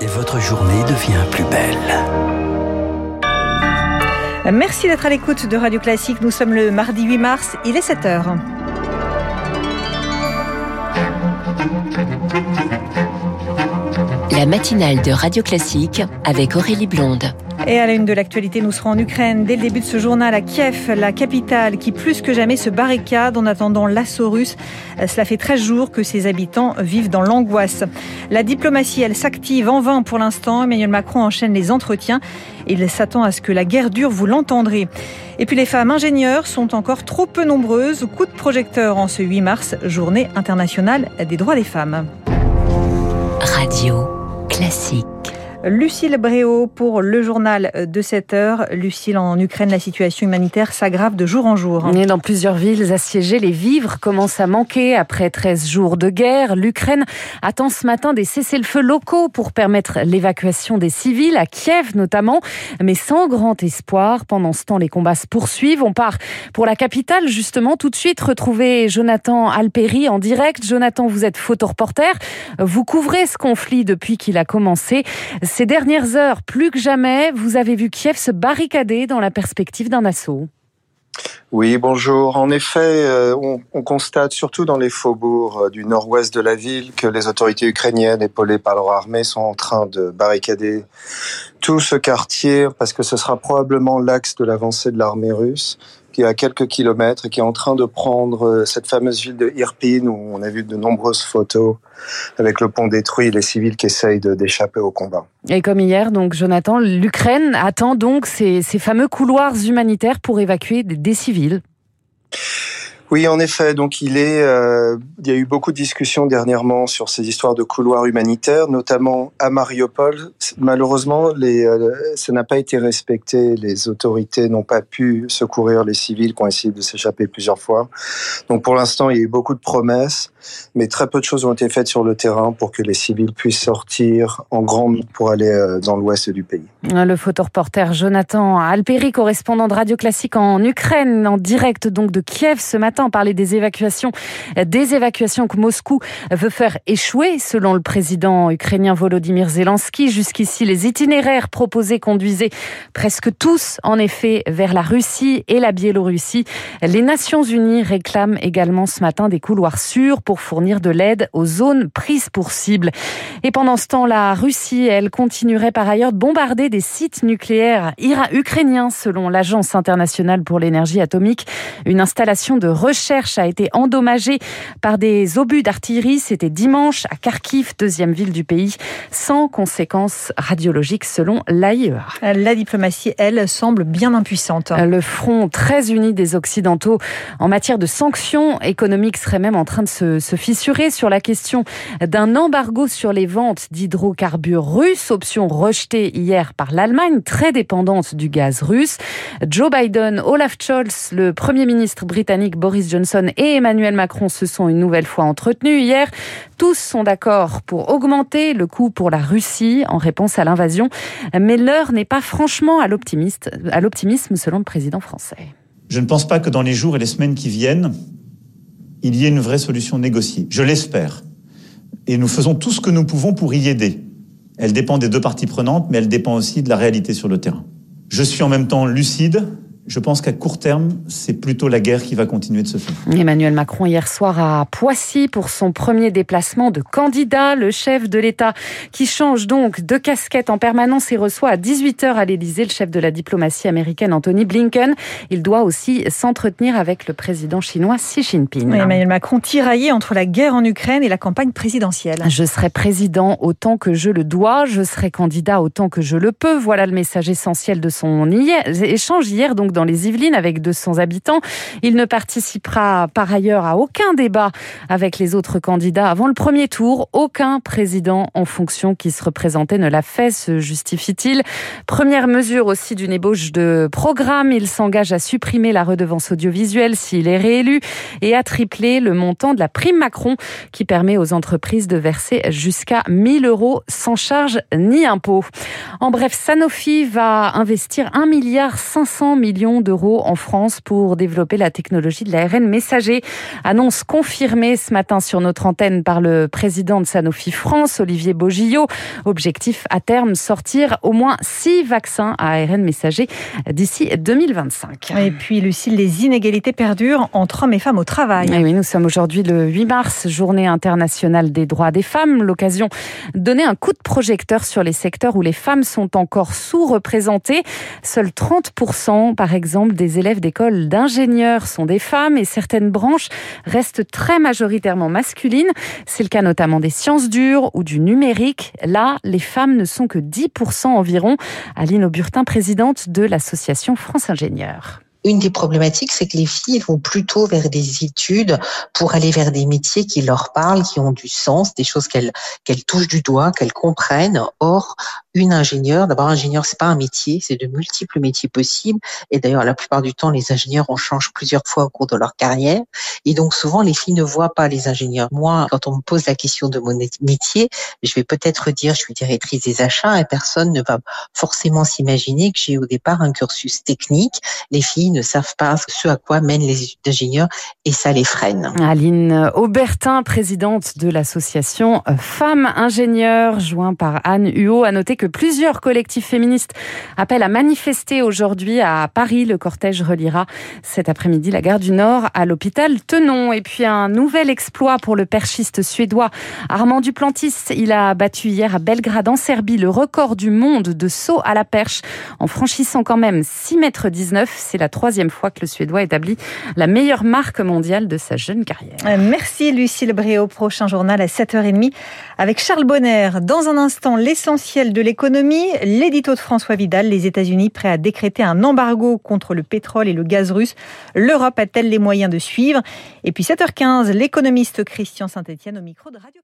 et votre journée devient plus belle. Merci d'être à l'écoute de Radio Classique. Nous sommes le mardi 8 mars, il est 7 heures. La matinale de Radio Classique avec Aurélie Blonde. Et à la une de l'actualité, nous serons en Ukraine. Dès le début de ce journal, à Kiev, la capitale, qui plus que jamais se barricade en attendant l'assaut russe. Cela fait 13 jours que ses habitants vivent dans l'angoisse. La diplomatie, elle s'active en vain pour l'instant. Emmanuel Macron enchaîne les entretiens. Il s'attend à ce que la guerre dure, vous l'entendrez. Et puis les femmes ingénieures sont encore trop peu nombreuses. Coup de projecteur en ce 8 mars, journée internationale des droits des femmes. Radio classique. Lucille Bréau pour le journal de 7 heures. Lucille, en Ukraine, la situation humanitaire s'aggrave de jour en jour. Et dans plusieurs villes assiégées, les vivres commencent à manquer après 13 jours de guerre. L'Ukraine attend ce matin des cessez-le-feu locaux pour permettre l'évacuation des civils, à Kiev notamment, mais sans grand espoir. Pendant ce temps, les combats se poursuivent. On part pour la capitale, justement, tout de suite retrouver Jonathan Alperi en direct. Jonathan, vous êtes photoreporter. Vous couvrez ce conflit depuis qu'il a commencé. Ces dernières heures, plus que jamais, vous avez vu Kiev se barricader dans la perspective d'un assaut. Oui, bonjour. En effet, euh, on, on, constate surtout dans les faubourgs euh, du nord-ouest de la ville que les autorités ukrainiennes, épaulées par leur armée, sont en train de barricader tout ce quartier parce que ce sera probablement l'axe de l'avancée de l'armée russe qui est à quelques kilomètres et qui est en train de prendre euh, cette fameuse ville de Irpin où on a vu de nombreuses photos avec le pont détruit et les civils qui essayent d'échapper au combat. Et comme hier, donc Jonathan, l'Ukraine attend donc ces, fameux couloirs humanitaires pour évacuer des civils. Oui, en effet. Donc, il est. Euh, il y a eu beaucoup de discussions dernièrement sur ces histoires de couloirs humanitaires, notamment à Mariupol. Malheureusement, les, euh, ça n'a pas été respecté. Les autorités n'ont pas pu secourir les civils qui ont essayé de s'échapper plusieurs fois. Donc, pour l'instant, il y a eu beaucoup de promesses, mais très peu de choses ont été faites sur le terrain pour que les civils puissent sortir en grande pour aller euh, dans l'ouest du pays. Le photoreporter Jonathan Alperi, correspondant de Radio Classique en Ukraine, en direct donc de Kiev ce matin on parlait des évacuations, des évacuations que Moscou veut faire échouer, selon le président ukrainien Volodymyr Zelensky. Jusqu'ici, les itinéraires proposés conduisaient presque tous, en effet, vers la Russie et la Biélorussie. Les Nations Unies réclament également ce matin des couloirs sûrs pour fournir de l'aide aux zones prises pour cible. Et pendant ce temps, la Russie, elle continuerait par ailleurs de bombarder des sites nucléaires ukrainiens, selon l'Agence internationale pour l'énergie atomique. Une installation de recherche a été endommagée par des obus d'artillerie. C'était dimanche à Kharkiv, deuxième ville du pays, sans conséquences radiologiques selon l'AIEA. La diplomatie, elle, semble bien impuissante. Le front très uni des Occidentaux en matière de sanctions économiques serait même en train de se, se fissurer sur la question d'un embargo sur les ventes d'hydrocarbures russes, option rejetée hier par l'Allemagne, très dépendante du gaz russe. Joe Biden, Olaf Scholz, le Premier ministre britannique Boris Johnson et Emmanuel Macron se sont une nouvelle fois entretenus hier. Tous sont d'accord pour augmenter le coût pour la Russie en réponse à l'invasion. Mais l'heure n'est pas franchement à l'optimisme selon le président français. Je ne pense pas que dans les jours et les semaines qui viennent, il y ait une vraie solution négociée. Je l'espère. Et nous faisons tout ce que nous pouvons pour y aider. Elle dépend des deux parties prenantes, mais elle dépend aussi de la réalité sur le terrain. Je suis en même temps lucide je pense qu'à court terme, c'est plutôt la guerre qui va continuer de se faire. Emmanuel Macron hier soir à Poissy pour son premier déplacement de candidat, le chef de l'État qui change donc de casquette en permanence et reçoit à 18h à l'Élysée le chef de la diplomatie américaine Anthony Blinken. Il doit aussi s'entretenir avec le président chinois Xi Jinping. Oui, Emmanuel Macron tiraillé entre la guerre en Ukraine et la campagne présidentielle. Je serai président autant que je le dois, je serai candidat autant que je le peux. Voilà le message essentiel de son échange hier donc dans les Yvelines avec 200 habitants. Il ne participera par ailleurs à aucun débat avec les autres candidats avant le premier tour. Aucun président en fonction qui se représentait ne l'a fait, se justifie-t-il. Première mesure aussi d'une ébauche de programme. Il s'engage à supprimer la redevance audiovisuelle s'il est réélu et à tripler le montant de la prime Macron qui permet aux entreprises de verser jusqu'à 1000 euros sans charge ni impôt. En bref, Sanofi va investir 1 milliard 500 millions millions d'euros en France pour développer la technologie de l'ARN messager. Annonce confirmée ce matin sur notre antenne par le président de Sanofi France, Olivier Bogillot. Objectif à terme, sortir au moins six vaccins à ARN messager d'ici 2025. Et puis, Lucille, les inégalités perdurent entre hommes et femmes au travail. Et oui, nous sommes aujourd'hui le 8 mars, journée internationale des droits des femmes. L'occasion de donner un coup de projecteur sur les secteurs où les femmes sont encore sous-représentées. Seuls 30%, par exemple, des élèves d'école d'ingénieurs sont des femmes et certaines branches restent très majoritairement masculines. C'est le cas notamment des sciences dures ou du numérique. Là, les femmes ne sont que 10% environ. Aline Auburtin, présidente de l'association France Ingénieurs. Une des problématiques, c'est que les filles vont plutôt vers des études pour aller vers des métiers qui leur parlent, qui ont du sens, des choses qu'elles qu'elles touchent du doigt, qu'elles comprennent. Or, une ingénieure, d'abord ingénieur, c'est pas un métier, c'est de multiples métiers possibles. Et d'ailleurs, la plupart du temps, les ingénieurs en changent plusieurs fois au cours de leur carrière. Et donc, souvent, les filles ne voient pas les ingénieurs. Moi, quand on me pose la question de mon métier, je vais peut-être dire, je suis directrice des achats et personne ne va forcément s'imaginer que j'ai au départ un cursus technique. Les filles ne savent pas ce à quoi mènent les ingénieurs et ça les freine. Aline Aubertin, présidente de l'association Femmes Ingénieurs, joint par Anne Huot, a noté que plusieurs collectifs féministes appellent à manifester aujourd'hui à Paris. Le cortège reliera cet après-midi la gare du Nord à l'hôpital Tenon. Et puis un nouvel exploit pour le perchiste suédois Armand Duplantis. Il a battu hier à Belgrade en Serbie le record du monde de saut à la perche en franchissant quand même 6 mètres 19. C'est la troisième fois que le Suédois établit la meilleure marque mondiale de sa jeune carrière. Euh, merci Lucille Bréau. Prochain journal à 7h30 avec Charles Bonner. Dans un instant, l'essentiel de l'économie, l'édito de François Vidal, les États-Unis prêts à décréter un embargo contre le pétrole et le gaz russe. L'Europe a-t-elle les moyens de suivre? Et puis 7h15, l'économiste Christian Saint-Etienne au micro de Radio